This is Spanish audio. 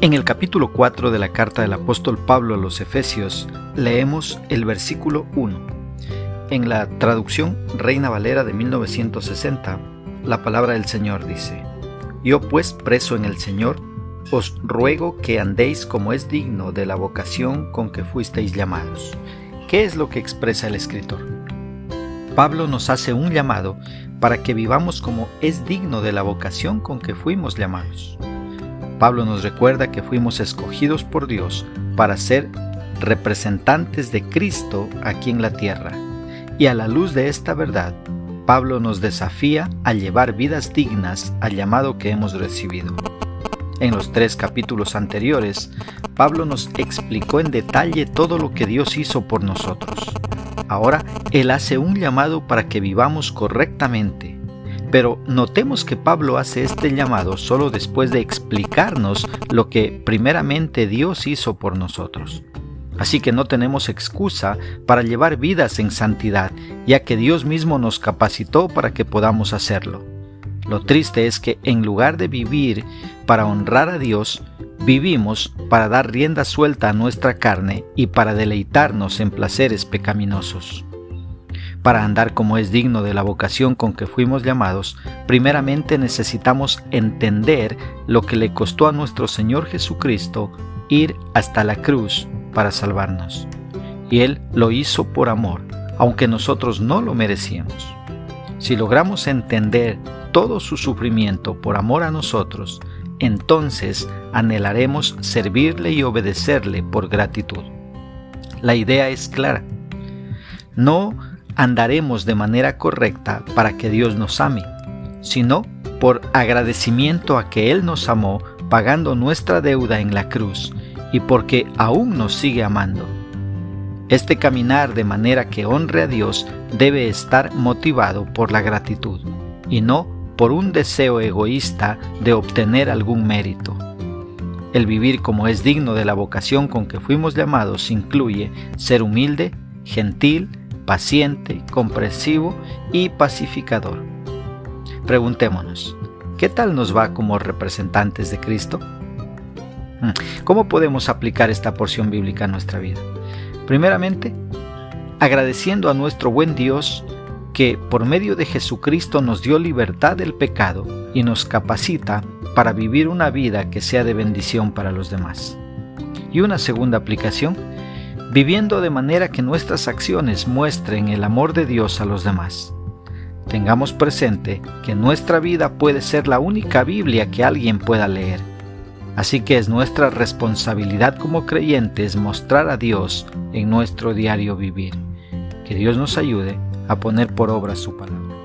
En el capítulo 4 de la carta del apóstol Pablo a los Efesios leemos el versículo 1. En la traducción Reina Valera de 1960, la palabra del Señor dice, Yo pues preso en el Señor, os ruego que andéis como es digno de la vocación con que fuisteis llamados. ¿Qué es lo que expresa el escritor? Pablo nos hace un llamado para que vivamos como es digno de la vocación con que fuimos llamados. Pablo nos recuerda que fuimos escogidos por Dios para ser representantes de Cristo aquí en la tierra. Y a la luz de esta verdad, Pablo nos desafía a llevar vidas dignas al llamado que hemos recibido. En los tres capítulos anteriores, Pablo nos explicó en detalle todo lo que Dios hizo por nosotros. Ahora Él hace un llamado para que vivamos correctamente. Pero notemos que Pablo hace este llamado solo después de explicarnos lo que primeramente Dios hizo por nosotros. Así que no tenemos excusa para llevar vidas en santidad, ya que Dios mismo nos capacitó para que podamos hacerlo. Lo triste es que en lugar de vivir para honrar a Dios, vivimos para dar rienda suelta a nuestra carne y para deleitarnos en placeres pecaminosos. Para andar como es digno de la vocación con que fuimos llamados, primeramente necesitamos entender lo que le costó a nuestro Señor Jesucristo ir hasta la cruz para salvarnos. Y Él lo hizo por amor, aunque nosotros no lo merecíamos. Si logramos entender todo su sufrimiento por amor a nosotros, entonces anhelaremos servirle y obedecerle por gratitud. La idea es clara. No andaremos de manera correcta para que Dios nos ame, sino por agradecimiento a que Él nos amó pagando nuestra deuda en la cruz y porque aún nos sigue amando. Este caminar de manera que honre a Dios debe estar motivado por la gratitud y no por un deseo egoísta de obtener algún mérito. El vivir como es digno de la vocación con que fuimos llamados incluye ser humilde, gentil, paciente, comprensivo y pacificador. Preguntémonos, ¿qué tal nos va como representantes de Cristo? Hmm, ¿Cómo podemos aplicar esta porción bíblica a nuestra vida? Primeramente, agradeciendo a nuestro buen Dios que por medio de Jesucristo nos dio libertad del pecado y nos capacita para vivir una vida que sea de bendición para los demás. Y una segunda aplicación, viviendo de manera que nuestras acciones muestren el amor de Dios a los demás. Tengamos presente que nuestra vida puede ser la única Biblia que alguien pueda leer Así que es nuestra responsabilidad como creyentes mostrar a Dios en nuestro diario vivir. Que Dios nos ayude a poner por obra su palabra.